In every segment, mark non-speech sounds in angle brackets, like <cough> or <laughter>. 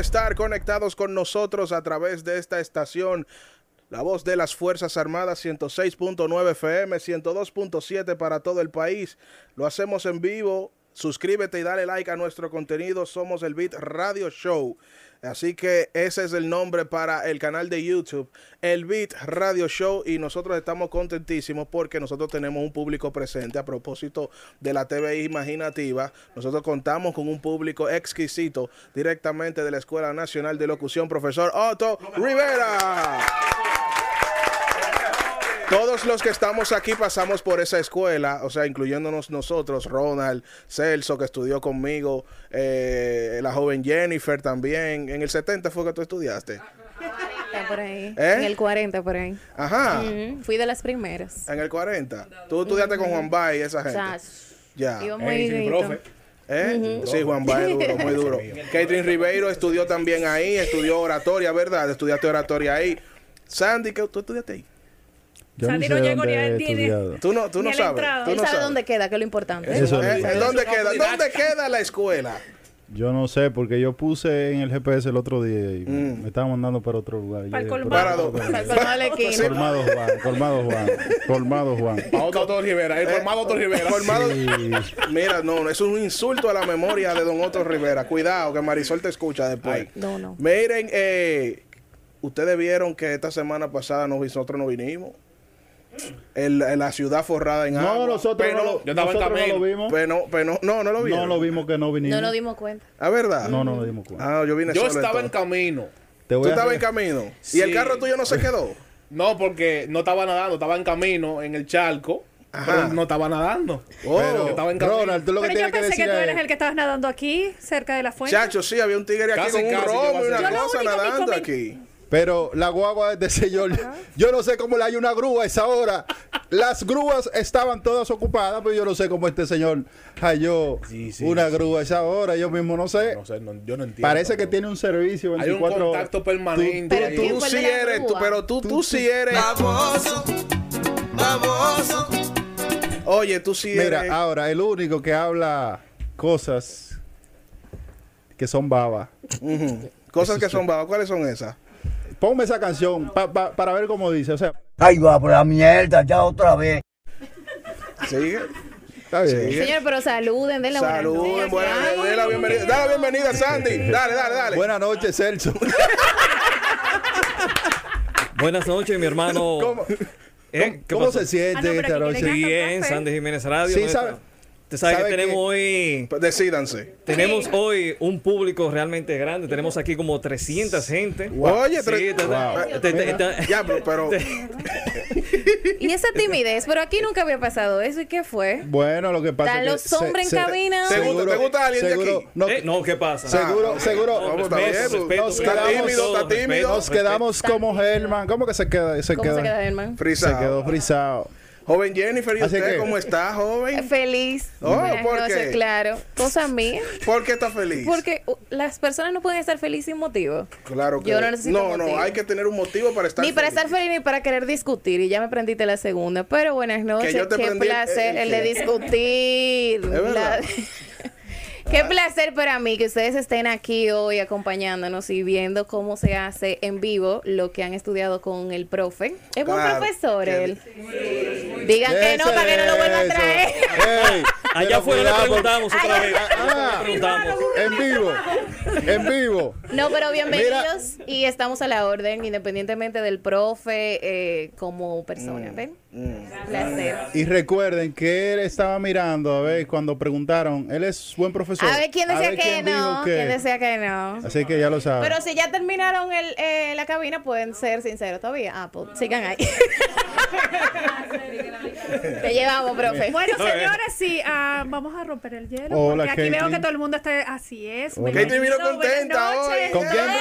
estar conectados con nosotros a través de esta estación. La voz de las Fuerzas Armadas 106.9 FM, 102.7 para todo el país. Lo hacemos en vivo. Suscríbete y dale like a nuestro contenido. Somos el Beat Radio Show. Así que ese es el nombre para el canal de YouTube, el Beat Radio Show. Y nosotros estamos contentísimos porque nosotros tenemos un público presente. A propósito de la TV imaginativa, nosotros contamos con un público exquisito directamente de la Escuela Nacional de Locución, profesor Otto Rivera. Todos los que estamos aquí pasamos por esa escuela, o sea, incluyéndonos nosotros, Ronald, Celso, que estudió conmigo, eh, la joven Jennifer también. En el 70 fue que tú estudiaste. Por ahí. ¿Eh? En el 40 por ahí. Ajá. Fui de las primeras. En el 40. Tú estudiaste con Juan Bay y esa gente. Ya. Iba muy Ey, sí, mi grito. profe. ¿Eh? Sí, Juan Bay duro, muy duro. Catherine Ribeiro estudió también ahí, estudió oratoria, ¿verdad? Estudiaste oratoria ahí. Sandy, ¿qué tú estudiaste ahí? Yo Sandy no llegó ni estudiado. Tú no, tú Ni no sabes. Tú Él no sabe sabes. dónde queda, que es lo importante. Eso ¿Eh? digo. ¿En dónde Eso queda? ¿Dónde queda la escuela? Yo no sé, porque yo puse en el GPS el otro día y Mm. me estaban mandando para otro lugar. Para el colmado. Para Para colmado Juan, colmado Juan, colmado Juan. <laughs> A otro Otto Rivera, el formado Otto Rivera. Formado- Y Mira, no, es un insulto a la memoria de don Otto Rivera. Cuidado, que Marisol te escucha después. No, no. Miren, eh, ustedes vieron que esta semana pasada nosotros no vinimos. El- en la ciudad forrada en agua. no, nosotros, pero, no, lo, yo estaba en nosotros no lo vimos. pero, pero no, no lo vieron. No lo vimos que no vinimos. No nos dimos cuenta. ¿Ah, verdad? No, no nos dimos cuenta. Ah, yo vine Yo solo estaba en camino. Te Tú estabas en camino. <laughs> ¿Y Sí. el carro tuyo no se quedó? <laughs> No, porque no estaba nadando, estaba en camino en el charco, Ajá. pero no estaba nadando. Oh. Pero, Yo estaba en camino. Ronald, tú lo que Pero yo tienes que pensé que, decir tú eres es... el que estabas nadando aquí, cerca de la fuente. Chacho, sí, había un tigre aquí Casi, con un casi que a y una cosa que nadando aquí. Pero la guagua de ese señor, yo no sé cómo le hay una grúa a esa hora. Las grúas estaban todas ocupadas, pero yo no sé cómo este señor halló Sí, sí, una sí. grúa a esa hora. Yo mismo no sé. No sé, no- yo no entiendo. Parece que tiene un servicio Hay un 24 contacto permanente. Pero ahí. ¿quién Tú el sí de eres, tú, pero tú, tú sí eres. Baboso, baboso. Oye, tú sí Mira, eres. ahora el único que habla cosas que son babas. Ujú. Cosas que son babas. ¿Cuáles son esas? Ponme esa canción pa- pa- para ver cómo dice. O sea, Ay, va por la mierda, ya otra vez. Sigue. está bien. Sigue. Señor, pero saluden, denle buenas Saluden, noches. buenas Ay, dale la bienvenida. Dale la bienvenida, Sandy. <laughs> Dale, dale, dale. Buenas noches, Celso. <laughs> Buenas noches, mi hermano. ¿Cómo, ¿Eh? Se siente Ah, no, esta noche? Bien, Café. Sandy Jiménez Radio. Sí, ¿no? Usted sabe que sabe tenemos que- hoy... Pues Decídanse. Tenemos hoy un público realmente grande. Tenemos aquí como 300 gente. Oye, Sí, Wow. te- te- te- Ya, pero, pero <laughs> Y esa timidez, pero aquí nunca había pasado eso. ¿Y qué fue? Bueno, lo que pasa ¿Están es que los se- hombres en se- cabina? ¿Te gusta- te gusta alguien de seguro, aquí? No, Eh, no, ¿qué pasa? seguro, Ah, seguro. Vamos, está respeto, pues, respeto, nos quedamos- tímido, está tímido. Nos quedamos como Herman. ¿Cómo que se queda? Se ¿Cómo queda, se queda, hermano? se frisado. quedó frisado. Joven Jennifer, ¿y Así usted que- cómo está, joven? <laughs> Feliz. Oh, Buenas ¿por noches, qué? claro. Cosa mía. <laughs> ¿Por qué está feliz? Porque uh, las personas no pueden estar felices sin motivo. Claro que Yo no necesito no, no, motivo. hay que tener un motivo para estar Ni para feliz. estar feliz ni para querer discutir. Y ya me prendiste la segunda. Pero buenas noches. yo te Qué prendí el- placer el el, de qué. discutir. Es verdad. <laughs> Qué placer para mí que ustedes estén aquí hoy acompañándonos y viendo cómo se hace en vivo lo que han estudiado con el profe. Es buen Claro. profesor Que- él. Digan que no para que no lo vuelvan a traer. Allá afuera le preguntamos otra vez. Ah. Le preguntamos. En vivo. En vivo. No, pero bienvenidos y estamos a la orden, independientemente del profe eh, como persona. ¿Ven? Placer. Y recuerden que él estaba mirando a ver cuando preguntaron, él es buen profesor. A ver quién decía ver que quién no. que- ¿Quién decía que no? Así que ya lo saben. Pero si ya terminaron el, eh, la cabina, pueden ser sinceros todavía. Ah, pues sigan ahí. <laughs> Te llevamos, profe. <laughs> Bueno, señores, sí, ah, vamos a romper el hielo. Hola, porque aquí veo que todo el mundo está así es. Caitlin vino contenta hoy. ¿Con quién vino?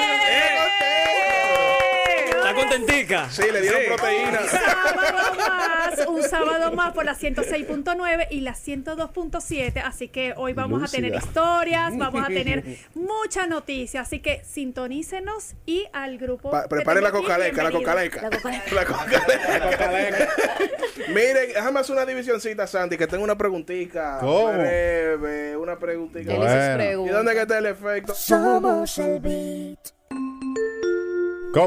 ¿Está contentica? Sí, le dieron proteína. Un sábado más, un sábado más por la 106.9 y la 102.7. Así que hoy vamos a tener historias, vamos a tener <laughs> muchas noticias. Así que sintonícenos y al grupo. Pa- preparen la tengo aquí, cocaleca, la cocaleca. La cocaleca. La cocaleca. <laughs> Miren, déjame hacer una divisioncita, Sandy, que tengo una preguntita. ¿Cómo? Breve, una preguntita. Bueno. ¿Y dónde que está el efecto? Somos el beat.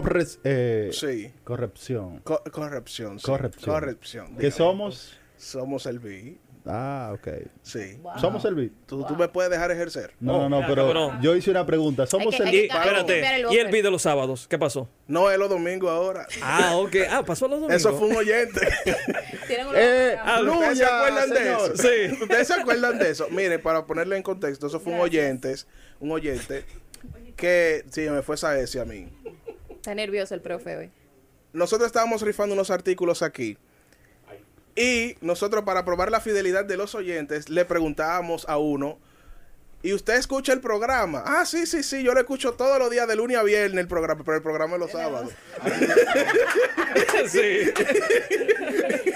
Corre- eh, Sí. Corrupción. Co- corrupción. sí. Corrupción. Corrupción. ¿Qué somos? Somos el B. Ah, ok. Sí. ¿Somos el beat? ¿Tú, tú me puedes dejar ejercer? No, no, pero yo hice una pregunta. ¿Somos que- el el espérate, y el beat de los sábados, ¿qué pasó? No, es los domingos ahora. Ah, ok. Ah, pasó los domingos. Eso fue un oyente. <laughs> Eh, Ah, ¿Ustedes se ¡Aleluya, acuerdan de señor! eso? Sí. ¿Ustedes se acuerdan de eso? Mire, para ponerle en contexto, eso fue un oyente, un oyente que, sí, me fue esa ese a mí. Está nervioso el profe hoy. Nosotros estábamos rifando unos artículos aquí. Y nosotros, para probar la fidelidad de los oyentes, le preguntábamos a uno, ¿y usted escucha el programa? Ah, sí, sí, sí, yo lo escucho todos los días de lunes a viernes el programa, pero el programa es los sábados. <laughs> <laughs> sí. <laughs>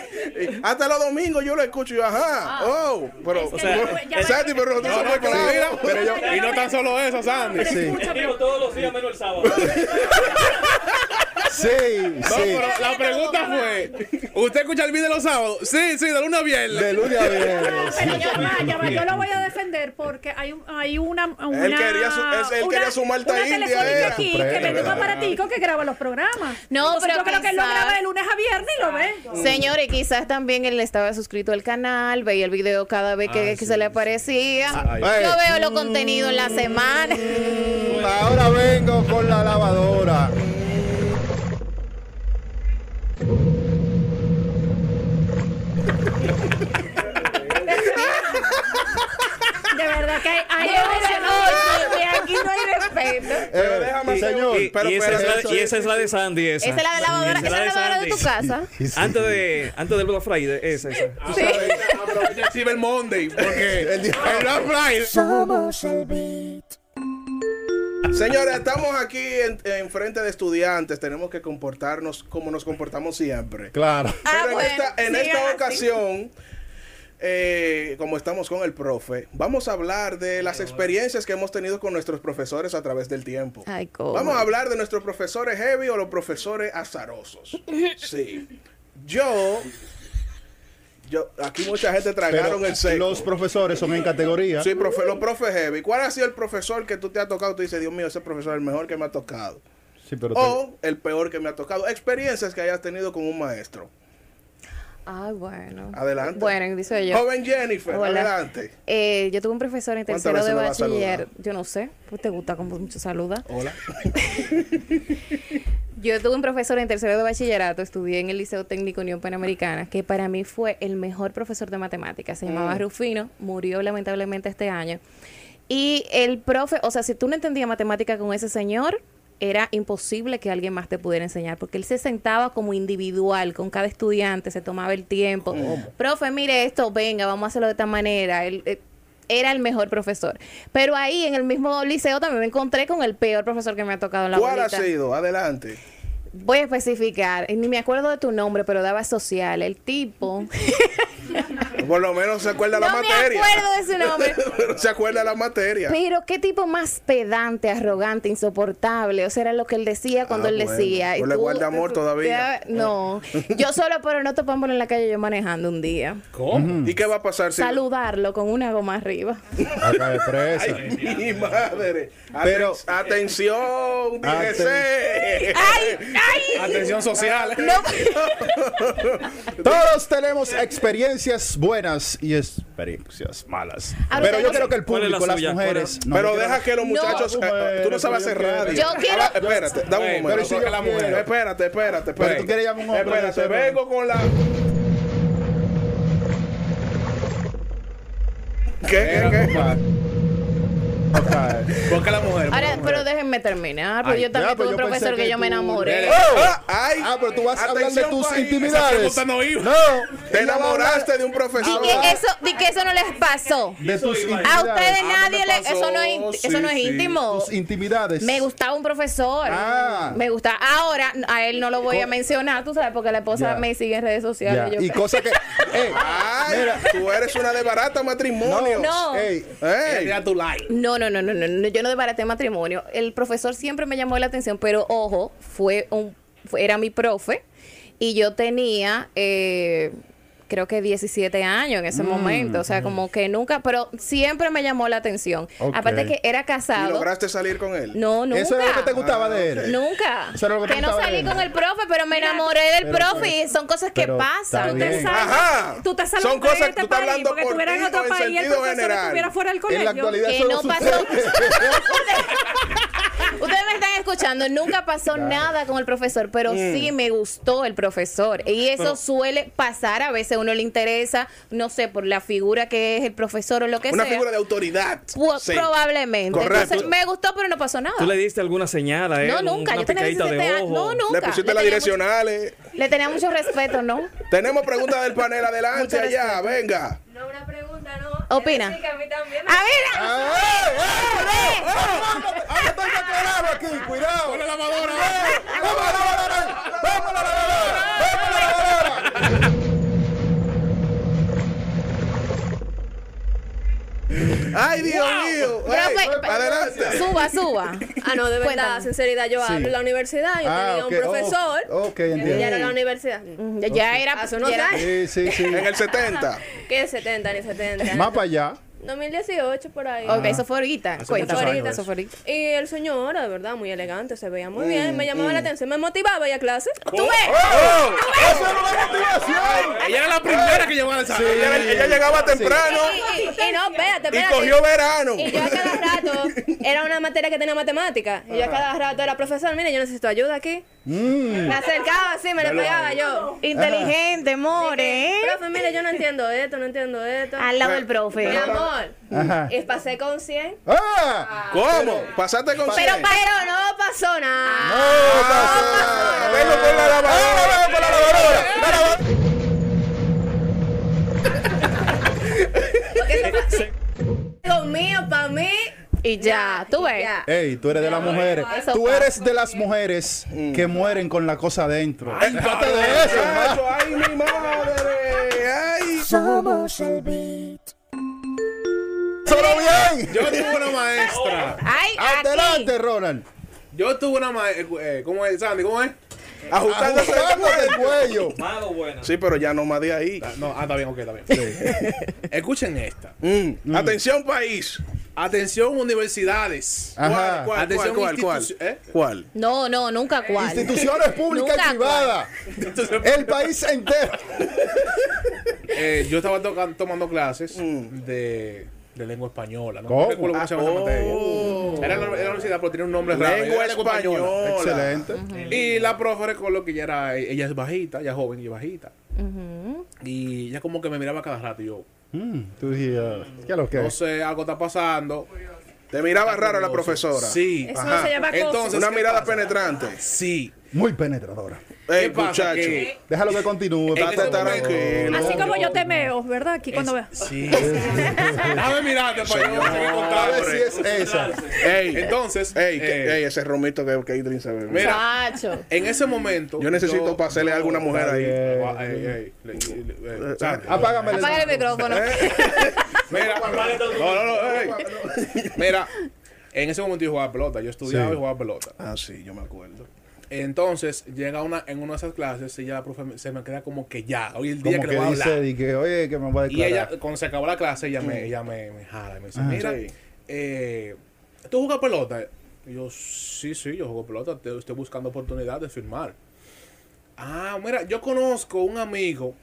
Hasta los domingos yo lo escucho y yo, ajá, oh, pero, que sea, Santi, pero nosotros No, somos claros. Pero yo- y no tan solo eso, Sandy. Sí. escúchame, todos los días menos el sábado. <laughs> Sí, No, sí. pero la pregunta fue: ¿Usted escucha el video los sábados? Sí, sí, de lunes a viernes. De lunes a viernes. Pero ya va, ya va, yo lo voy a defender porque hay, un- hay una, una. Él quería su- es- él una- quería su Malta una India, era. aquí que vende un aparatico que graba los programas. No, Entonces, pero yo creo que él lo graba de lunes a viernes y lo ve. Señores, quizás también él estaba suscrito al canal, veía el video cada vez que, que se le aparecía. Ay. Yo veo los contenidos en la semana. Ahora vengo con la lavadora. De verdad que hay. hay Ay, no, no, aquí no hay respeto. Pero Eh, déjame hacer- señor. Y, Pero y esa, es la, y esa es la de Sandy. Esa, Esa es la de lavadora, Esa esa es la lavadora de tu casa. <laughs> Antes, de, antes del Black Friday, esa, esa. Sí. Aprovecha el Cyber Monday, porque <laughs> el Black Friday. Somos el beat. Señores, estamos aquí en, en frente de estudiantes. Tenemos que comportarnos como nos comportamos siempre. Claro. Ah, Pero en bueno, esta, en esta así. Eh, como estamos con el profe, vamos a hablar de las experiencias que hemos tenido con nuestros profesores a través del tiempo. Ay, cómo. Vamos a hablar de nuestros profesores heavy o los profesores azarosos. <laughs> Sí. Yo, yo, aquí mucha gente Pero tragaron el seco. los profesores son en categoría. Sí, profe, los profes heavy. ¿Cuál ha sido el profesor que tú te has tocado? Tú dices, Dios mío, ese profesor es el mejor que me ha tocado. Sí, pero te- O el peor que me ha tocado. Experiencias que hayas tenido con un maestro. Ay, bueno. Adelante. Bueno, dice yo. Joven Jennifer, Hola. adelante. Eh, yo tuve un profesor en ¿Cuántas tercero de bachiller. Yo no sé, pues te gusta como mucho saluda. Hola. <laughs> Yo tuve un profesor en tercero de bachillerato, estudié en el Liceo Técnico Unión Panamericana, que para mí fue el mejor profesor de matemáticas. Se llamaba Rufino, murió lamentablemente este año. Y el profe, o sea, si tú no entendías matemática con ese señor, era imposible que alguien más te pudiera enseñar, porque él se sentaba como individual con cada estudiante, se tomaba el tiempo. Profe, mire esto, venga, vamos a hacerlo de esta manera. Él, eh, era el mejor profesor. Pero ahí en el mismo liceo también me encontré con el peor profesor que me ha tocado en la ¿Cuál ha sido? Adelante. Voy a especificar, y ni me acuerdo de tu nombre, pero daba social. El tipo. <laughs> <laughs> Por lo menos se acuerda la no me materia. acuerdo de su nombre. <laughs> Pero se acuerda la materia. Pero qué tipo más pedante, arrogante, insoportable. O sea, era lo que él decía cuando Ah, él bueno. decía. Y Pues le tú- guarda amor todavía. No. <laughs> Yo solo, pero no topámoslo en la calle yo manejando un día. ¿Cómo? ¿Y qué va a pasar si... Saludarlo con una goma arriba. Acá de presa. Ay, mi <laughs> madre. Pero- Aten- atención, Aten- dígese. ¡Ay! ¡Ay! Atención social. No. Todos tenemos experiencias buenas y experiencias malas. Pero yo quiero que el ¿Cuál es la público, las mujeres. no, Pero deja que los muchachos... No, eh, tú no sabes hacer radio. Yo quiero- espérate, dame un momento. pero si yo- la mujer. Espérate, espérate, Pero espérate. tú quieres llamar a un hombre Espérate, vengo con la... ¿Qué, qué, qué? Ok. ¿Por qué la mujer? Ahora, pero déjenme terminar, porque Ay, yo también tuve un profesor que, que yo me enamoré. Ah, ay, Ah, pero tú vas a hablar de tus intimidades. No iba. No. Te enamoraste de un Di profesor. que eso, di que eso no les pasó. De tus A ustedes Ah, nadie le, eso no es, eso no es sí. íntimo. Tus intimidades. Me gustaba un profesor. Ah. Me gusta. Ahora, a él no lo voy a mencionar, tú sabes, porque la esposa me sigue en redes sociales. yo Y creo. cosa que. <laughs> Ay, Mira. tú eres una de barata matrimonio. No. ey, Ey. Tu like. No, no, no, no, no, no, yo no desbaraté matrimonio. El profesor siempre me llamó la atención, pero ojo, fue un, era mi profe y yo tenía, eh, creo que 17 años en ese momento. O sea, como que nunca, pero siempre me llamó la atención. Ok. Aparte que era ¿Y casado. lograste salir con él? No, nunca. Eso era lo que te gustaba de él. Nunca. Eso era lo que te no gustaba de salí él. con el profe, pero me enamoré del pero- profe y son cosas que pasan. Tú te salvas- Ajá. Tú te salvas Son cosas que este tú estás país hablando porque por en otro país y el sentido profesor general. estuviera fuera del colegio. En la actualidad Que no pasó. <laughs> Ustedes me están escuchando, nunca pasó nada con el profesor, pero Mm. sí me gustó el profesor. Y eso suele pasar, a veces a uno le interesa, no sé, por la figura que es el profesor o lo que Una sea. figura de autoridad. Pu- Sí. Probablemente. Correcto. Entonces, me gustó, pero no pasó nada. ¿Tú le diste alguna señal a él? No, nunca. Una Yo tenía picadita 17 de años. ojo. No, nunca. Le pusiste las tenía mucho- direccionales. Le tenía mucho respeto, ¿no? Tenemos preguntas del panel. Adelante Mucho allá. respeto. Venga. No, una pregunta, no. Opina. Que a mí también me- ¡A. ¡Ahora estoy declarado aquí! ¡Cuidado! Con la lavadora. ¡Vamos a la lavadora! ¡Vamos a la lavadora! ¡Vamos a la lavadora! Ay, Dios mío. Ay, Profe, adelante. Suba, suba. Ah, no, de verdad, Cuéntame. sinceridad, yo hablo en la universidad, yo Ah, tenía ok. un profesor, Oh, ok, ya era entiendo. en la universidad. Ya- Ya era. Hace unos era- años. Sí, sí, sí. En el 70. <laughs> ¿Qué 70 ni 70? Más para allá. 2018 por ahí. Ok, eso fue ahorita. Cuéntame. muchos años Eso fue ahorita. Y el señor, de verdad, muy elegante, se veía muy bien, me Mm, llamaba la atención, me motivaba ya a clase. ¡Oh! Ella era la primera que llevaba al salón. Ella, ella llegaba temprano Y, y- y no, espérate, y espérate. cogió verano. Y yo a cada rato, era una materia que tenía matemática. Y yo a cada rato era profesor, mire, yo necesito ayuda aquí. Mm. Me acercaba así, me le pegaba yo. Inteligente, more, ¿eh? Profe, mire, yo no entiendo esto, no entiendo esto. Al lado del profe. Mi amor. Ajá. Y pasé con 100. ¡Ah! ¿Cómo? ¿Pasaste con Pero, 100? pero no pasó nada. ¡No pasó! Vengo por la lavadora. ¡Ah, por la lavadora! Y ya, tú ves. Ya. Ey, tú eres de las mujeres. Eso Tú eres de las mujeres que mueren con la cosa adentro. Ay, de eso, ay, mi madre. Ay. Somos el beat. ¡Solo bien! Yo tuve una maestra. Ay, Adelante, aquí. Ronald. Yo tuve una maestra. ¿Cómo es, Sandy? ¿Cómo es? Ajustándose. El cuello. <laughs> Malo o buena. Sí, pero ya no más de ahí. Ah, No, ah, está bien, ok, está bien. <laughs> Escuchen esta. Mm. Atención, país. Atención, universidades. Ajá. ¿Cuál, Atención, cuál, cuál, ¿eh? cuál? No, no, nunca cuál. Instituciones públicas y privadas. El país entero. <laughs> Eh, yo estaba tomando clases de, de lengua española. No, recuerdo cómo se llama esa Ah, materia. oh. Era la, en la universidad, pero tiene un nombre raro. Lengua Era española. Excelente. Y la profe recuerdo que ella era, ella es bajita, ella es joven y es bajita. Y ella como que me miraba cada rato y yo, Mm, tú dijiste, ¿qué es lo que no es? sé, algo está pasando. Te miraba raro la profesora. Sí. Eso Ajá. se llama. Entonces, Una ¿qué mirada pasa? penetrante. Sí. Muy penetradora. Ey, muchacho. Que- Déjalo que continúe. Tranquilo. Así como yo te meo, ¿verdad? Aquí cuando veas. Sí. Déjame mirarte para yo A ver si es esa. Ey, Entonces, ey, que- eh, ey, ese romito que, que Idrin se bebe. Mira, Chacho. en ese momento. Yo necesito pasarle algo a una mujer ahí. Ah, ey, ey, le- Sandy. Apágame el micrófono. <laughs> Mira, no, no, no, ey. <laughs> Mira, en ese momento yo jugaba pelota. Yo estudiaba Sí. y jugaba pelota. Ah, sí, yo me acuerdo. Entonces, llega una, en una de esas clases, ella, la profe, se me queda como que ya, hoy el día Como que, que le voy a hablar. di que, oye, que me voy a Y ella, cuando se acabó la clase, ella me, ella me, me jala y me dice, mira, Sí. eh, ¿tú jugas pelota? Y yo, sí, sí, yo juego pelota, te, estoy buscando oportunidad de firmar. Ah, mira, yo conozco un amigo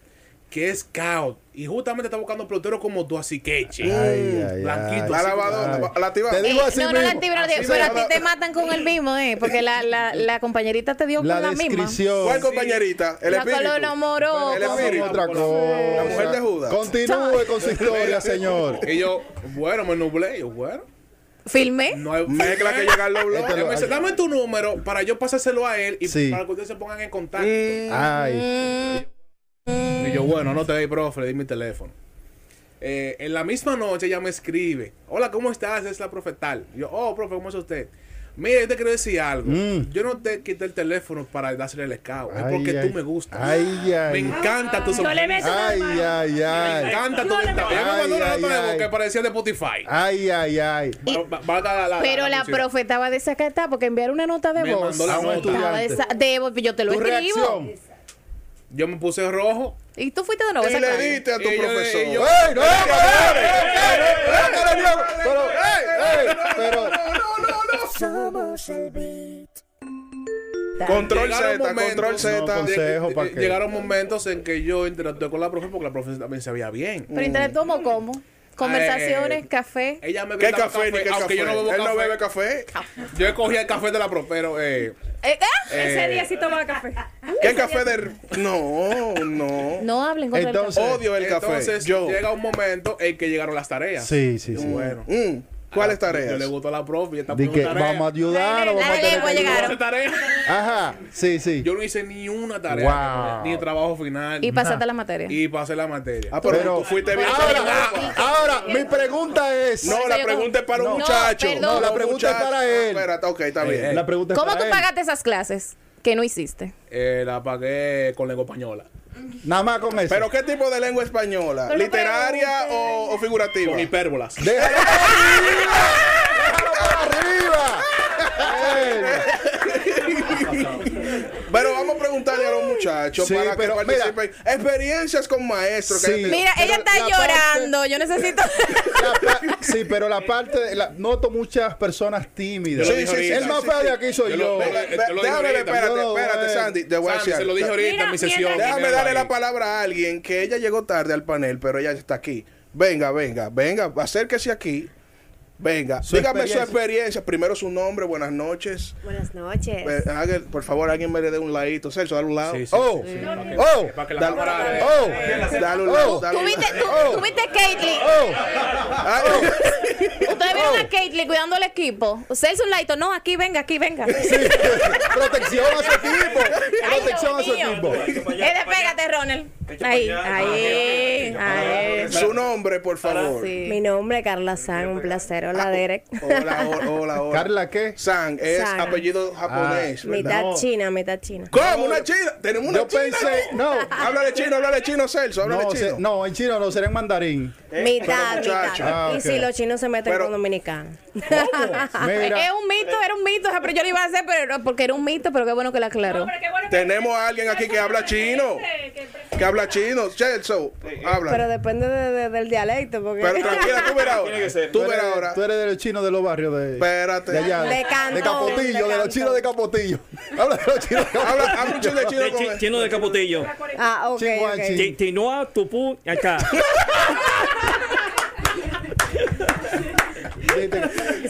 que es scout y justamente está buscando pelotero como tú, así que che. Ay, ay, Blanquito, ay. La así, lavadora, la activa. Te digo así no, no la la pero a ti te matan con el mismo, ¿eh? Porque la, la, la compañerita te dio La con la misma. descripción. ¿Cuál compañerita? El La espíritu. color enamoró. El espíritu. otra cosa. La mujer de Judas. Continúe con su historia, señor. Y yo, bueno, me nublé. Yo, bueno, Filmé. no hay Mezcla que llega al doble. Este Él lo- me dice, dame tu número para yo pasárselo a él y Sí. para que ustedes se pongan en contacto. Ay. Y yo, bueno, no te doy, profe, le di mi teléfono. Eh, en la misma noche ella me escribe, hola, ¿cómo estás? Es la profe tal. Y yo, oh, profe, ¿cómo es usted? Mira, yo te quiero decir algo. Mm. Yo no te quité el teléfono para dárselo el scout. Es porque ay. tú me gustas. Ay, Me ay. encanta tu sonrisa. Me encanta tu Ella me mandó una Ay, nota de ay, voz ay. que parecía de Spotify. Ay, ay, ay. Pero la profe estaba desacatada porque enviar una nota de Me voz. mandó la A un nota. De, yo te lo Tu escribo. Yo me puse rojo Y tú fuiste de nuevo a Y le diste a tu profesor. ¡Ey, no! ¡Ey, ey, ey, ey, Pero, pero, Somos el beat. Control Llegaron Z, momentos- control Z. No, consejo, ¿pa' qué? Llegaron momentos en que yo interactué con la profe porque la profe también se veía bien. Pero interactuamos cómo? Conversaciones, Eh, café. Ella me ¿Qué café ni qué aunque café? yo no bebo Él café. no bebe café. Yo cogía el café de la profe, pero eh, Eh, ¿ah? Ese eh, día sí tomaba café. ¿Qué café de.? No, no. No hablen el Entonces- café. Odio el café. entonces Yo. llega un momento en que llegaron las tareas. sí, sí, sí. Bueno. Mm, ¿Cuáles Yo tareas? le gustó a la profe y esta Di profe que tarea. vamos a ayudar o vamos a tener que tarea. Ajá, sí, sí. Yo no hice ni una tarea, Wow. ni el trabajo final. Y pasaste la materia. Y pasé la materia. Ah, pero, Pero- tú fuiste bien. Ahora, ahora, mi pregunta es. No, la pregunta es para un No, muchacho. perdón. No, la un pregunta es para él. Espérate, ok, está bien. La pregunta es ¿Cómo para tú él. pagaste esas clases que no hiciste? Eh, la pagué con lengua española. Nada más con eso. ¿Pero qué tipo de lengua española? Pero ¿Literaria o, o figurativa? Con hipérbolas. Déjalo para <laughs> arriba. Déjalo para arriba. Preguntarle a los muchachos Sí, para pero que mira. participen. Experiencias con maestros. Sí. Mira, ella está llorando. Yo necesito. <laughs> Sí, pero la parte, la- noto muchas personas tímidas. Lo dije ahorita. el más Sí, feo sí, de aquí soy Yo Déjame, espérate, espérate, Sandy. Te voy a decir se lo dije ahorita Mira, en mi sesión. Déjame darle la palabra a alguien que ella llegó tarde al panel, pero ella está aquí. Venga, venga, venga, acérquese aquí. Venga, Su dígame su experiencia. Primero su nombre, buenas noches. Buenas noches. Eh, por favor, alguien me le dé un ladito. Celso, dale un lado. Sí, sí, Oh, sí, oh, Para que la Dale- oh, Dale un lado. Oh. dale ¿Tú un viste, lado. tú, tú viste Caitlyn? oh. Ay, <laughs> Ustedes vieron a Caitlyn cuidando el equipo. Celso un ladito. No, aquí, venga, aquí, venga. Sí. <laughs> Protección a su equipo. Ay, Protección a su mío. equipo. Eh, despégate, Ronald. Ahí, ahí, ahí. Su nombre, por favor. Sí. Mi nombre es Carla San, un placer. Hola, Derek. Hola, hola, hola, hola. Carla, ¿qué? San es San. apellido japonés, ¿verdad? mitad No. china, mitad china. ¿Cómo? ¿Una china? ¿Tenemos una Yo china? pensé, no. Háblale chino, háblale chino, Celso, háblale No, chino. se- no, en chino no, será en mandarín. mitad, pero muchacho. mitad. Ah, Y si los chinos se meten Pero- con dominicanos. <laughs> Es un mito, era un mito. Pero yo lo iba a hacer pero, porque era un mito, pero qué bueno que lo aclaró. Bueno que- Tenemos a alguien aquí que habla chino. Que habla chino. Habla. Pero depende de- de- del dialecto. Porque... Pero tranquila, tú verás ahora. Tú tú verás eres, ahora. tú eres de los chinos de los barrios de, Espérate. de allá. De Cantón, Capotillo, de de, los chinos de Capotillo. <laughs> Habla de los chinos de Capotillo. habla chino de chino De con chi- él. Chino de capotillo. Ah, ok, Tinoa, Tupú, acá. <laughs>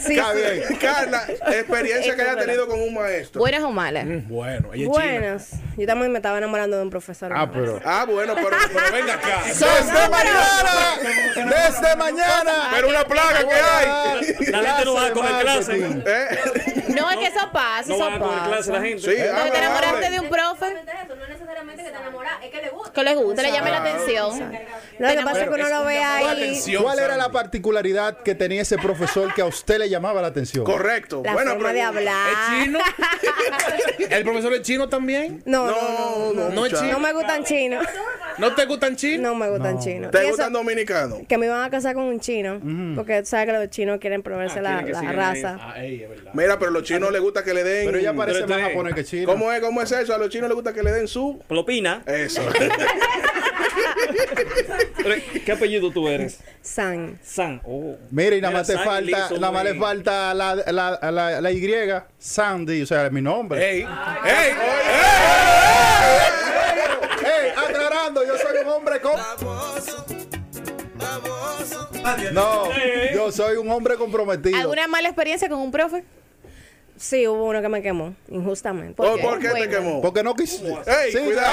Sí, Está sí. bien. <laughs> Carla, experiencia que haya tenido con un maestro. ¿Buenas o malas? Bueno, ella es. Buenas. Yo también me estaba enamorando de un profesor. Ah, pero. Ah, bueno, pero, Pero venga acá. <laughs> Desde mañana, desde mañana. pero una plaga que hay. <laughs> La gente no va a coger clase. Marketing. ¿Eh? No, es que eso pasa, No eso van a coger clase la pasa. gente. Sí, te enamoraste de un profe Que es le gusta. que gusta, le llame la atención. Lo que pasa es que uno lo ve ahí. ¿Cuál era la particularidad que tenía ese profesor que a usted le llamaba la atención? Correcto. La forma de hablar. ¿Es chino? <laughs> ¿El profesor es chino también? No, no, No, no. no, No es muchacho. No me gustan chinos. ¿No te gustan chinos? No me gustan chinos. ¿Te gustan dominicanos? que me iban a casar con un chino. Porque tú sabes que los chinos quieren probarse la, que la raza. Ah. Mira, pero a los chinos les gusta que le den. Pero ella parece más japonés que chino. ¿Cómo es? ¿Cómo es eso? A los chinos les gusta que le den su. Eso. ¿Qué apellido tú eres? San. San. Oh. Mira, y nada más te San falta, nada más le falta la, la, la, la Y, Sandy, o sea, mi nombre. Ey, ey, ¡Ey! Aclarando, yo soy un hombre con. No, yo soy un hombre comprometido. ¿Alguna mala experiencia con un profe? Sí, hubo uno que me quemó, injustamente. ¿Por, ¿por qué te Bueno. quemó? Porque no quise. ¡Ey, Sí, cuidado!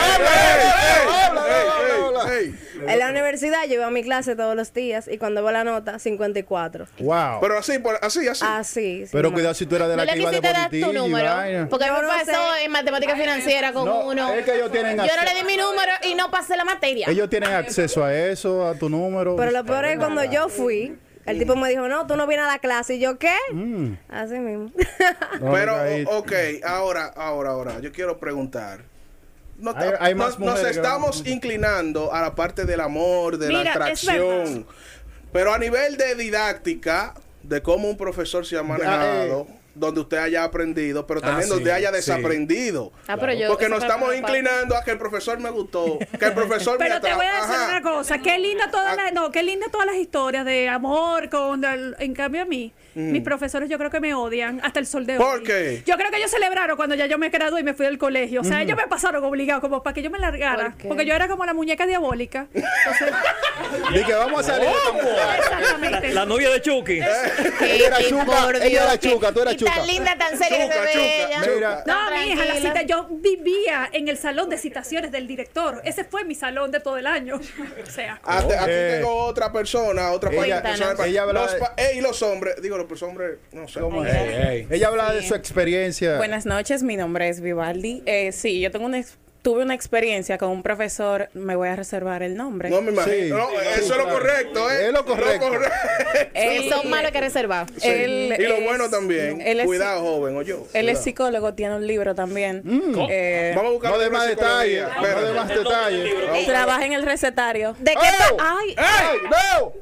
habla, ¡Ey! En la universidad yo iba a mi clase todos los días y cuando veo la nota, 54. Wow. Pero así, por- así, así. Así, sí. Pero cuidado si tú eras de ¿No la le que iba de quisiste dar tu número? Porque Yo me no pasó sé. en matemática financiera con No, uno. es que ellos tienen Yo no le di mi número y no pasé la materia. Ellos tienen acceso a eso, a tu número. Pero lo peor es que cuando yo fui, el tipo me dijo, no, tú no vienes a la clase. Y yo, ¿qué? Mm, Así mismo. Pero, ok, ahora, ahora, ahora, yo quiero preguntar. No Hay- ta- hay más nos, nos mujeres que estamos inclinando a la parte del amor, de Mira, la es atracción. Pero a nivel de didáctica, de cómo un profesor se ha manejado. Ah, eh, donde usted haya aprendido, pero también Ah, sí, donde haya sí. desaprendido. Ah, pero yo- Porque nos estamos inclinando a que el profesor me gustó, que el profesor me Pero te voy a decir Ajá. una cosa, qué linda todas Ah. las, no, qué linda todas las historias de amor con el- en cambio a mí, mis profesores yo creo que me odian hasta el sol de hoy. Mm. ¿Por qué? Yo creo que ellos celebraron cuando ya yo me gradué y me fui del colegio, o sea, ellos me pasaron obligado como para que yo me largara, porque yo era como la muñeca diabólica. Entonces, <laughs> que vamos a salir. exactamente. La novia de Chucky. <laughs> Ella era chuca, ella era chuca, tú eras y tan chuca. linda, tan seria, Chuca, se ve chuca, ella. Mira. No, mi hija, la cita, yo vivía en el salón de citaciones del director. Ese fue mi salón de todo el año. <laughs> O sea, Aquí Eh. tengo otra persona, otra Ella- persona. ella habla los de- pa- ey, los hombres, digo, los hombres, no sé. ¿Cómo es? Ey, ey. Ella hablaba de su experiencia. Buenas noches, mi nombre es Vivaldi. Eh, sí, yo tengo una ex- tuve una experiencia con un profesor, me voy a reservar el nombre. No me imagino. Sí, No, sí, eso es lo correcto, ¿eh? Es lo correcto. Él- son malos que reservar. Sí. Él y lo es- bueno también. él es- Cuidado, joven, o yo. Él es psicólogo, tiene un libro también. Eh, Vamos a buscar No de más detalles. No de más detalles. trabaja en el recetario. ¿De qué ¡Oh! Ay, ¡Ey, no!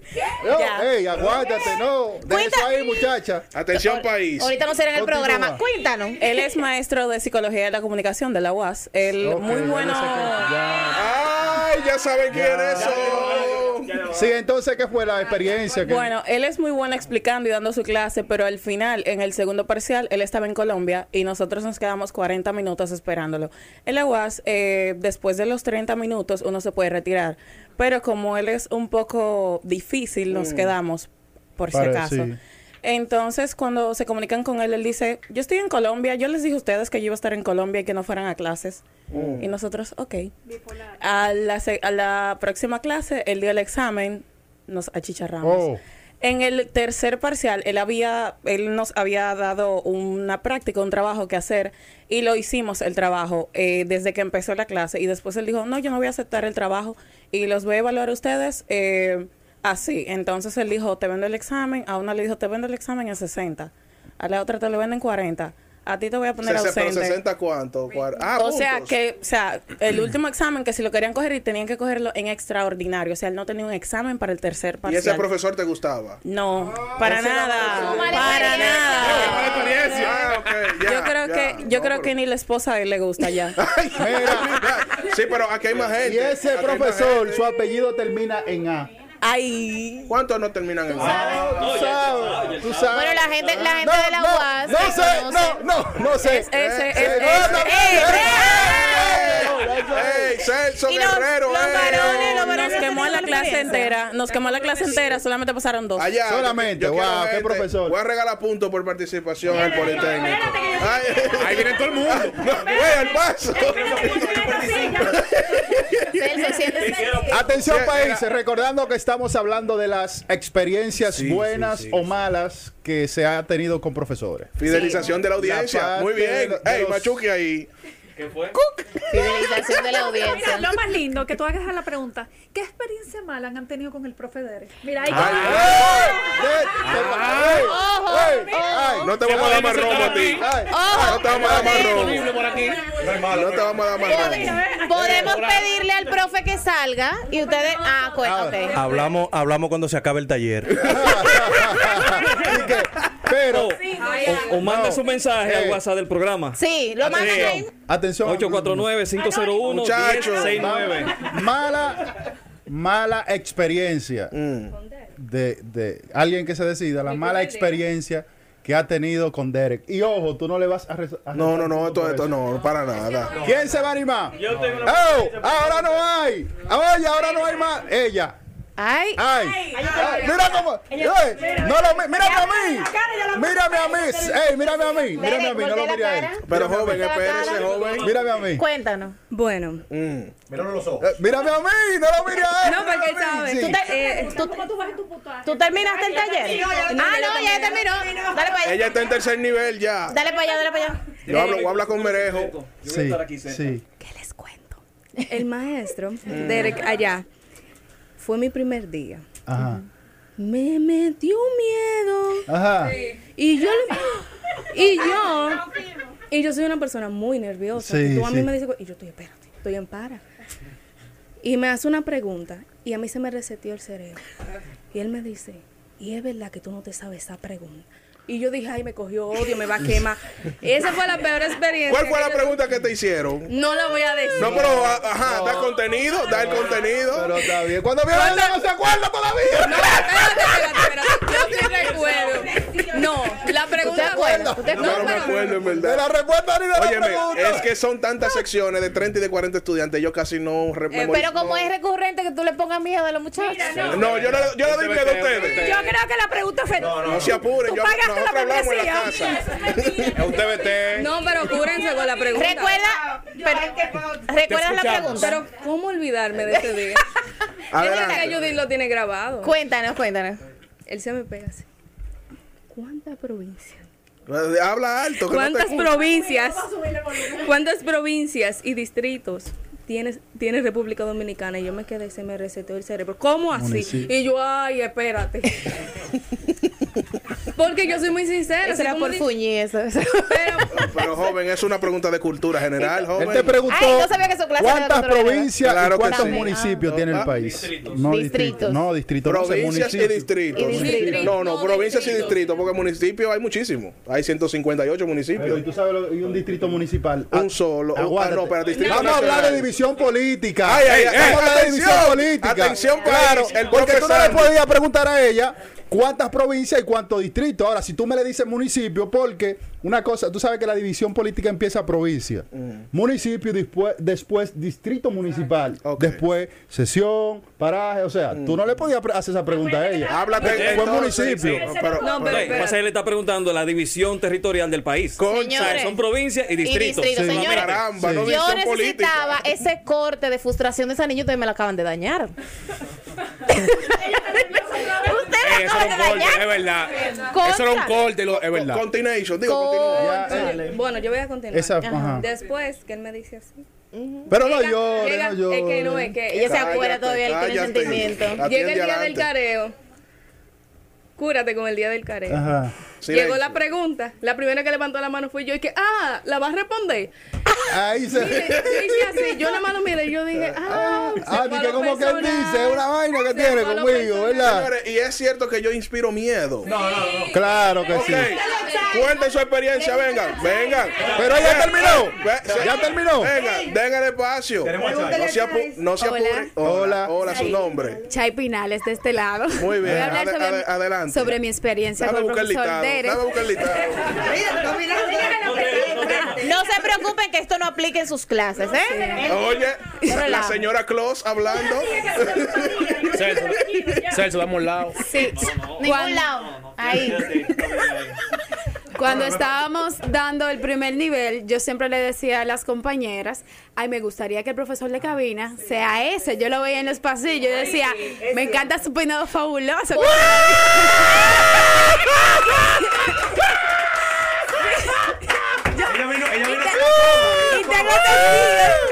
No, ey, aguántate, no. De eso ahí, muchacha. Atención, país. ahorita no será en el programa. Cuéntanos. Él es maestro de psicología de la comunicación de la UAS. Él muy bueno. Ay, ya saben quién es eso. Sí, entonces, ¿qué fue la experiencia? que- Bueno, él es muy bueno explicando y dando su clase, pero al final, en el segundo parcial, él estaba en Colombia y nosotros nos quedamos 40 minutos esperándolo. En la UAS, eh, después de los 30 minutos, uno se puede retirar, pero como él es un poco difícil, nos quedamos, por si acaso. sí. Entonces, cuando se comunican con él, él dice, yo estoy en Colombia, yo les dije a ustedes que yo iba a estar en Colombia y que no fueran a clases. Y nosotros, ok. A la, se- a la próxima clase, él dio el examen, nos achicharramos. Oh. En el tercer parcial, él había, él nos había dado una práctica, un trabajo que hacer, y lo hicimos el trabajo eh, desde que empezó la clase. Y después él dijo, no, yo no voy a aceptar el trabajo y los voy a evaluar a ustedes eh, así. Entonces él dijo, te vendo el examen, a una le dijo, te vendo el examen en 60, a la otra te lo venden en 40, a ti te voy a poner pero ausente. 60 cuánto? Cuar- Ah, O sea, que, o sea, el último examen que si lo querían coger y tenían que cogerlo en extraordinario, o sea, él no tenía un examen para el tercer ¿Y parcial. ese profesor te gustaba? No, para nada, para nada. Ah, ya, Yo creo ya. que, yo No, creo pero- que ni la esposa de él le gusta ya. <laughs> Ay, mira. Sí, pero aquí hay más gente. Y ese profesor, su apellido termina en A. Ay, ¿Cuántos no terminan en Tú sabes, tú sabes. Bueno, la gente, la gente No, de la UAS. No sé, no, no, no sé. ese, Eh, ese, eh, ese. No, no, ¡Eh, ¡Ey, Celso los- Guerrero! los eh! varones, los Nos quemó la clase entera, nos quemó la clase entera, solamente pasaron dos. Allá, Solamente, wow, qué profesor. Voy a regalar puntos por participación al Politécnico. espérate que yo- Ay, <laughs> Ahí viene todo el mundo. <laughs> güey, al paso. Atención países, recordando que estamos hablando de las experiencias Sí, buenas sí, sí, o malas que se ha tenido con profesores. Fidelización de la audiencia. Muy bien. de lo- de Ey, los- ahí. ¿Qué fue? Fidelización de la Mira, audiencia. lo más lindo que tú hagas la pregunta, ¿qué experiencia mala han tenido con el profe Derek? Mira, ahí No te vamos a dar más romo a ti. No te vamos a dar más romo. No te vamos a dar más romo. Podemos pedirle al profe que salga y ustedes. Ah, pues, ok. Hablamos, hablamos cuando se acabe el taller. <laughs> O, o manda No. su mensaje Eh. al WhatsApp del programa. Sí, lo mandan ahí. atención. 849-501-1069. Mala, mala experiencia de, de alguien que se decida, la mala experiencia que ha tenido con Derek. Y ojo, tú no le vas a... a No, no, no, esto, esto no, para nada. ¿Quién se va a animar? Yo tengo ¡Oh! Ahora no hay. Oye, ahora no hay más. Ella. Ay. ¡Ay! Ay, Mira cómo. ¡Ey! No lo Mírame a mí. Mírame a mí. ¡Ey, mírame a mí! Mírame a mí, no lo mire a él. Pero joven, espérese, joven. Mírame a mí. Cuéntanos. Bueno, Mm. Eh, Mírame a mí, no lo mire a él. No, porque él mírame a sabe. Tú eh, ¿Cómo tú terminaste el taller? Ah, no, ya terminó. Dale para allá. Ella está en tercer nivel ya. Dale para allá, dale para allá. Yo hablo, voy a hablar con Merejo. Yo voy a Sí, estar aquí cerca. sí. ¿Qué les cuento? El maestro, Derek, allá, fue mi primer día. Ajá. Me metió miedo. Ajá. Y yo le- y yo y yo soy una persona muy nerviosa. Sí, que tú a mí sí. me dices, y yo estoy, espérate, estoy en para. Y me hace una pregunta y a mí se me reseteó el cerebro. Y él me dice, "¿Y es verdad que tú no te sabes esa pregunta?" Y yo dije, ay, me cogió odio, me va a quemar. Esa fue la peor experiencia. ¿Cuál fue la pregunta que te hicieron? No la voy a decir. No, pero, ajá, da contenido, da el contenido. Pero está bien. Cuando vio no se acuerda todavía. No, espérate, espérate, espérate. Yo sí <laughs> recuerdo. No, la pregunta ¿Te Yo no me acuerdo, en De verdad. la respuesta ni de la Óyeme, pregunta. es que son tantas secciones de 30 y de 40 estudiantes, yo casi no re- memorizo. Pero como es recurrente que tú le pongas miedo a los muchachos. No, yo no, yo no doy miedo a ustedes. Yo creo que la pregunta fue. No se apuren, yo, nosotros la hablamos en la membresía. casa. Es un TBT. No, pero cúrense con la pregunta. Recuerda, pero- ¿recuerdas la pregunta? Pero, ¿cómo olvidarme de ese día? <laughs> Adelante. Es que Judith lo tiene grabado. Cuéntanos, cuéntanos. Él se me pega así. ¿Cuántas provincias? Habla alto, que no te ¿Cuántas provincias? ¿Cuántas provincias y distritos tiene, tiene República Dominicana? Y yo me quedé, se me reseteó el cerebro. ¿Cómo así? Municipio. Y yo, ay, espérate. <laughs> Porque yo soy muy sincera. Como por di- fuñi, eso. Pero, Pero joven, es una pregunta de cultura general, Él te preguntó Ay, no sabía que su clase era de cuántas provincias Claro y que cuántos sí. municipios Ah. tiene el Ah. país. No Distritos. distritos. No, distritos. no sé, Provincias y distritos. Y distritos. No, no, No, provincias y distritos. distritos, porque municipios hay muchísimos. Hay 158 Pero, municipios. ¿y tú sabes lo- y un distrito municipal? Un solo. Ah, aguántate. no, pero distrito Vamos a hablar de división política. Ay, ay, ay, Vamos a hablar de división atención, política. atención, claro, el porque tú no le podías preguntar a ella cuántas provincias y cuántos distritos. Ahora, si tú me le dices municipio, porque una cosa, tú sabes que la división política empieza provincia, municipio, después, después distrito municipal, después sesión, paraje. O sea, tú no le podías hacer esa pregunta a ella. Háblate Fue entonces. municipio. No, pero- No, pero- pasa que él está preguntando la división territorial del país. Concha. O sea, Señores. son provincias y distritos. Sí. señores. Caramba, Sí. no Yo necesitaba política. ese corte de frustración de esa niña, ustedes me lo acaban de dañar. <laughs> Eso era un corte, es verdad. Contra. Eso era un corte, lo- es verdad. Continuation, digo, continúa. Bueno, yo voy a continuar. esa, ajá. Después que él me dice así. Pero no llores, llega- no llores. Es que no, es que Ella se acuerda todavía, él tiene sentimiento. Llega el día adelante. del careo. Cúrate con el día del careo. Llegó la pregunta. La primera que levantó la mano fui yo y que, ah, la vas a responder. Ahí se. Hice así, yo la mano miré y yo dije, ah, Ah, fue a dije lo como que él dice, una vaina que Se tiene lo conmigo, personal. ¿verdad? Señores, y es cierto que yo inspiro miedo. Claro que sí. Cuenten su experiencia, vengan, vengan. Pero Vengan, terminó. Ya terminó. Vengan, den el espacio. No se, apu- no se Hola. apuren. Hola, hola, su nombre. Chay Pinales de este lado. Muy bien, Voy a hablar ade- sobre, ade- adelante. sobre mi experiencia Dame con el buscar el profesor listado. Derek. Dame buscar el listado. <laughs> No se preocupen que esto no aplique en sus clases, ¿eh? Oye, la relajo. señora Claus hablando. Celso, Celso, dame un lado. Sí. Ningún Cuando- lado. Ahí. Cuando estábamos dando el primer nivel, yo siempre le decía a las compañeras, ay, me gustaría que el profesor de cabina sea ese. Yo lo veía en los pasillos y decía, me encanta su peinado fabuloso. Y tengo testigos.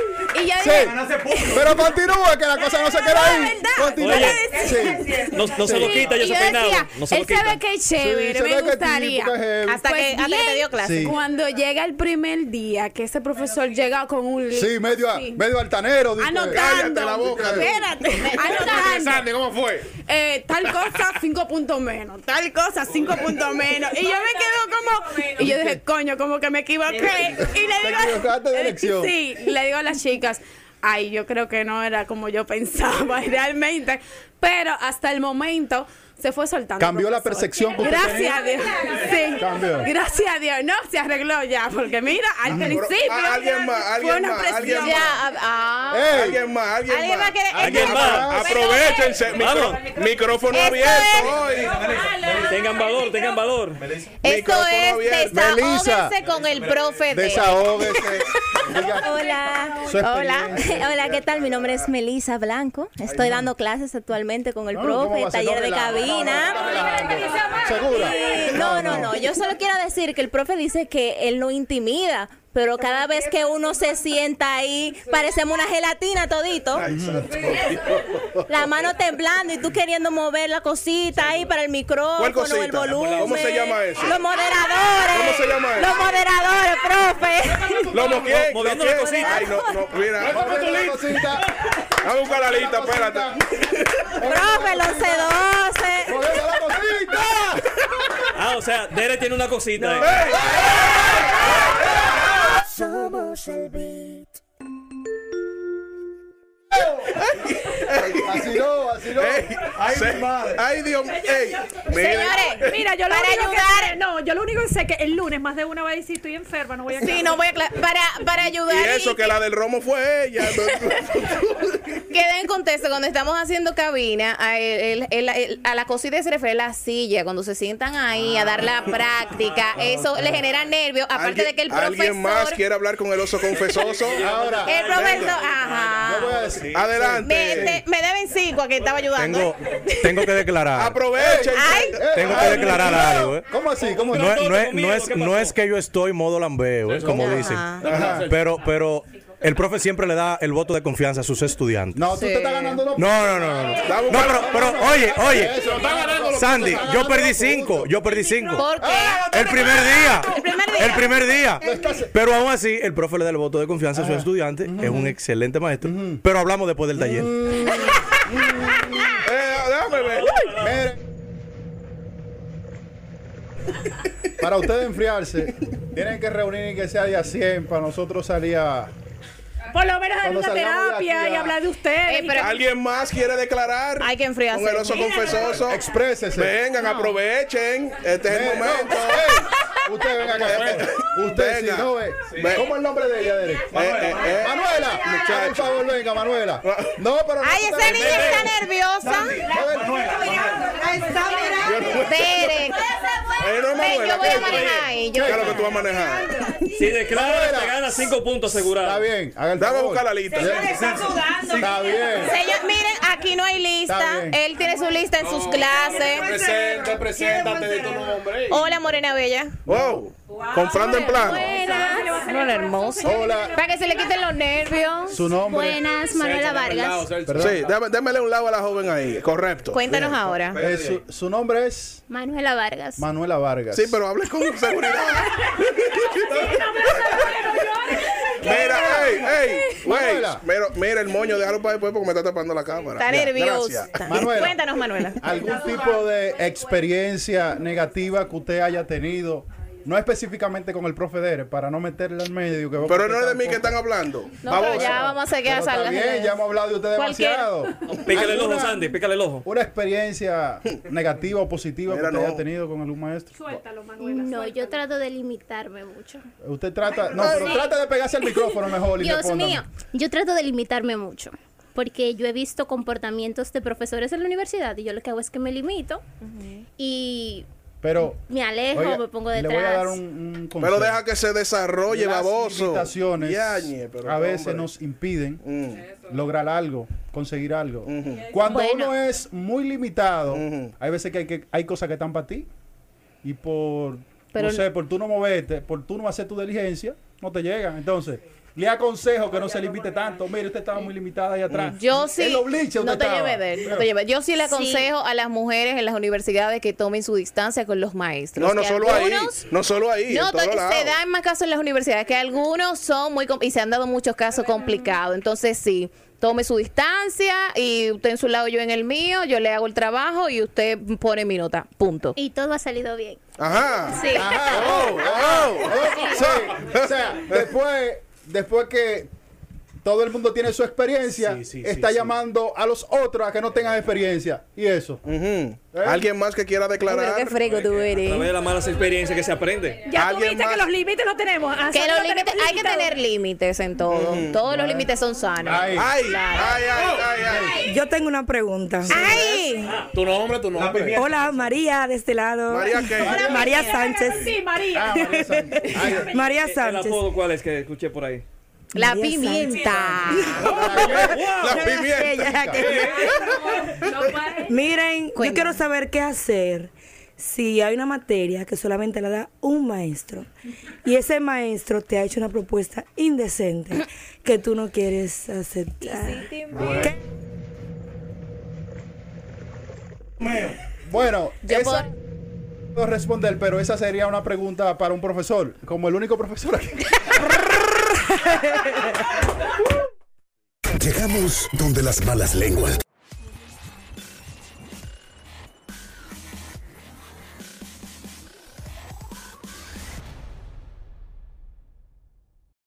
Sí. dije, Pero continúa, que la cosa no se queda ahí. Continúa. Oye. Sí. No, no se lo quita ya yo peinado. No se él se ve que es chévere, se me gustaría. tipo que es heavy. Hasta que, hasta que te dio clase. Sí. Cuando llega el primer día, que ese profesor llega con un... Sí, medio, Sí. medio altanero. dice. Anotando. Cállate la boca. Espérate. <laughs> Anotando. ¿cómo fue? Eh, tal cosa, cinco puntos menos. Tal cosa, cinco puntos menos. Y yo me quedo como. Y yo dije, coño, como que me equivoqué. <laughs> Y le Te digo. equivocaste de elección. Sí, le digo a las chicas. Ay, yo creo que no era como yo <laughs> pensaba realmente. Pero hasta el momento se fue soltando. Cambió la percepción Gracias a Dios. Sí. Cambió. Gracias a Dios. No, se arregló ya. Porque mira, al principio. alguien más, alguien fue una más, alguien presión. Ya, ah, ah. Ey, Alguien más, alguien, ¿Alguien más quiere? ¿Alguien más? Aprovechense. Micro- micrófono Esto abierto es- hoy. Tengan valor, tengan valor. Esto es Melissa. con el profe de. Desahógese. <laughs> Hola, hola, hola, ¿qué tal? Mi nombre es Melisa Blanco. Estoy dando clases actualmente con el No, ¿cómo profe, taller de cabina. No, relajando. ¿Segura? No, no, no. Yo solo quiero decir que el profe dice que él no intimida, pero cada vez que uno se sienta ahí, parecemos una gelatina todito. <laughs> La mano temblando y tú queriendo mover la cosita ahí para el micrófono, el volumen. ¿Cómo se llama eso? Los moderadores. ¿Cómo se llama eso? Los moderadores, profe. ¿Lomo quién? Moviendo ¿Lo la cosita. Ay, no, no, mira. Vamos a buscar la lista, espérate. profe, el 1112. Moviendo la cosita. Ah, o sea, Dere tiene una cosita. ahí. Somos el beat. Así no, así no. Ey, Ay, se- mi madre. ay, Dios mío. Señores, Mira, yo lo para único ayudar. que no, yo lo único que sé que el lunes más de una va a decir estoy enferma, no voy a Sí, no voy a aclarar. Para, para ayudar. Y eso que la del romo fue ella. Queda en contexto, cuando estamos haciendo cabina, a, el- el- el- a la cosita se refiere la silla, cuando se sientan ahí a dar la práctica, eso le genera nervios, aparte de que el profesor... ¿Alguien más quiere hablar con el oso confesoso? Ahora, El profesor, ajá. voy a decir. Me, Adelante. te- me deben cinco a que estaba ayudando. Tengo, tengo que declarar. Aprovechen. Ay. Tengo que declarar no. algo, ¿eh? ¿Cómo así? ¿Cómo? No, es- no es, no, es, ¿qué no es que yo estoy modo lambeo, ¿eh? como Ajá. dicen. Ajá. Pero, pero el profe siempre le da el voto de confianza a sus estudiantes. No, tú Sí. te estás ganando los No, no, no, no. No, pero, pero oye, oye. Sandy, yo perdí cinco. Yo perdí cinco. ¿Por qué? El primer día. El primer día. El primer día. Lo estás- Pero aún así, el profe le da el voto de confianza a sus estudiantes. Es un excelente maestro. Pero hablamos después del taller. Eh. Para ustedes enfriarse, tienen que reunir que sea día 100 para nosotros salir a... Por lo menos dar Cuando una terapia y hablar de ustedes. Eh, pero- ¿Alguien más quiere declarar? Hay que enfriarse. Con el oso confesoso. Exprésese. Vengan, aprovechen. Este es el momento. ey, usted venga acá. Usted sí, Venga. no ve. Ve. ¿Cómo es el nombre de ella, Derek? Eh, eh, eh. Manuela. Muchacho. Por favor, venga, Manuela. No, pero no. Ay, esa niña está nerviosa. Derek. Ven, Manuela, yo voy a manejar ahí. ¿Qué Yo... es lo que tú vas a manejar? Si declara, Manuela. te gana cinco puntos Está asegurados. bien, haga el Dame a buscar la lista. Está bien. Señor, aquí no hay lista. Él tiene su lista en sus clases. Presente, preséntate de tu nombre. Hola, Morena Bella. Wow. Con Fran en plano. Hola, hermoso. Hola. Para que se le quiten los nervios. Su nombre. Buenas, Manuela Vargas. Sí, déme- démele un lado a la joven ahí. Correcto. Cuéntanos ahora. Eh, su, su nombre es Manuela Vargas. Manuela Vargas. Sí, pero hable con seguridad. <laughs> Mira, ey, ey, güey. Manuela. Mira, mira el moño, déjalo para después porque me está tapando la cámara. Está Ya, nerviosa. Manuela. Cuéntanos, Manuela. ¿Algún tipo de experiencia negativa que usted haya tenido? No específicamente con el profe Dere, para no meterle al medio. Que Pero no es de mí que están hablando. No, Babosa. pero ya vamos a seguir Pero a bien, ya hemos hablado de usted Cualquier- demasiado. Pícale el ojo, ¿Alguna- Sandy, pícale el ojo. Una experiencia negativa o positiva Mira, que usted no. haya tenido con algún maestro. Suéltalo, Manuela. No, yo trato de limitarme mucho. Usted trata, no, pero trata de pegarse al micrófono mejor y Dios respóndame. mío, yo trato de limitarme mucho. Porque yo he visto comportamientos de profesores en la universidad y yo lo que hago es que me limito y Pero me alejo, oiga, me pongo le detrás. voy a dar un, un consejo. Pero deja que se desarrolle, Las baboso. limitaciones Yañe, pero a veces hombre. nos impiden Mm. lograr algo, conseguir algo. Cuando Bueno. uno es muy limitado, hay veces que hay, que hay cosas que están para ti y por Pero- no sé, por tú no moverte, por tú no hacer tu diligencia, no te llegan. Entonces, le aconsejo que no se limite tanto. Mire, usted estaba muy limitada ahí atrás. Yo sí. Bleachers no te lleve de él, no te lleve. Yo sí le aconsejo a las mujeres en las universidades que tomen su distancia con los maestros. No, no que solo ahí. No solo ahí. No, en se dan más casos en las universidades, que algunos son muy... Y se han dado muchos casos complicados. Entonces, sí, tome su distancia y usted en su lado, yo en el mío, yo le hago el trabajo y usted pone mi nota. Punto. Y todo ha salido bien. Ajá. Sí. Ajá. Oh, oh. Oh, sí. O sea, después, después que todo el mundo tiene su experiencia, Sí, sí, está sí, sí. llamando a los otros a que no tengan experiencia. Y eso. Ujú. ¿Alguien más que quiera Ay, declarar? pero qué tú A través de las malas experiencias que se aprende. Ya tú ¿Alguien viste más? que los límites los tenemos. Ah, Que los lo límites, tenemos hay que tener límites en todo. Todos los límites son sanos. Ay. Ay, ay, ay, ay, ay. Yo tengo una pregunta. ¡Ay! Tu nombre, tu nombre. Hola, María, de este lado. María, ¿qué? María Sánchez. Sí, María. Ah, María Sánchez. Ay, María ¿El Sánchez. apodo cuál es que escuché por ahí? La María pimienta. La <laughs> pimienta. Miren, yo quiero saber qué hacer si hay una materia que solamente la da un maestro y ese maestro te ha hecho una propuesta indecente que tú no quieres aceptar. ¿Qué? Bueno, Yo esa puedo responder, pero esa sería una pregunta para un profesor, como el único profesor aquí. <laughs> <laughs> Llegamos donde las malas lenguas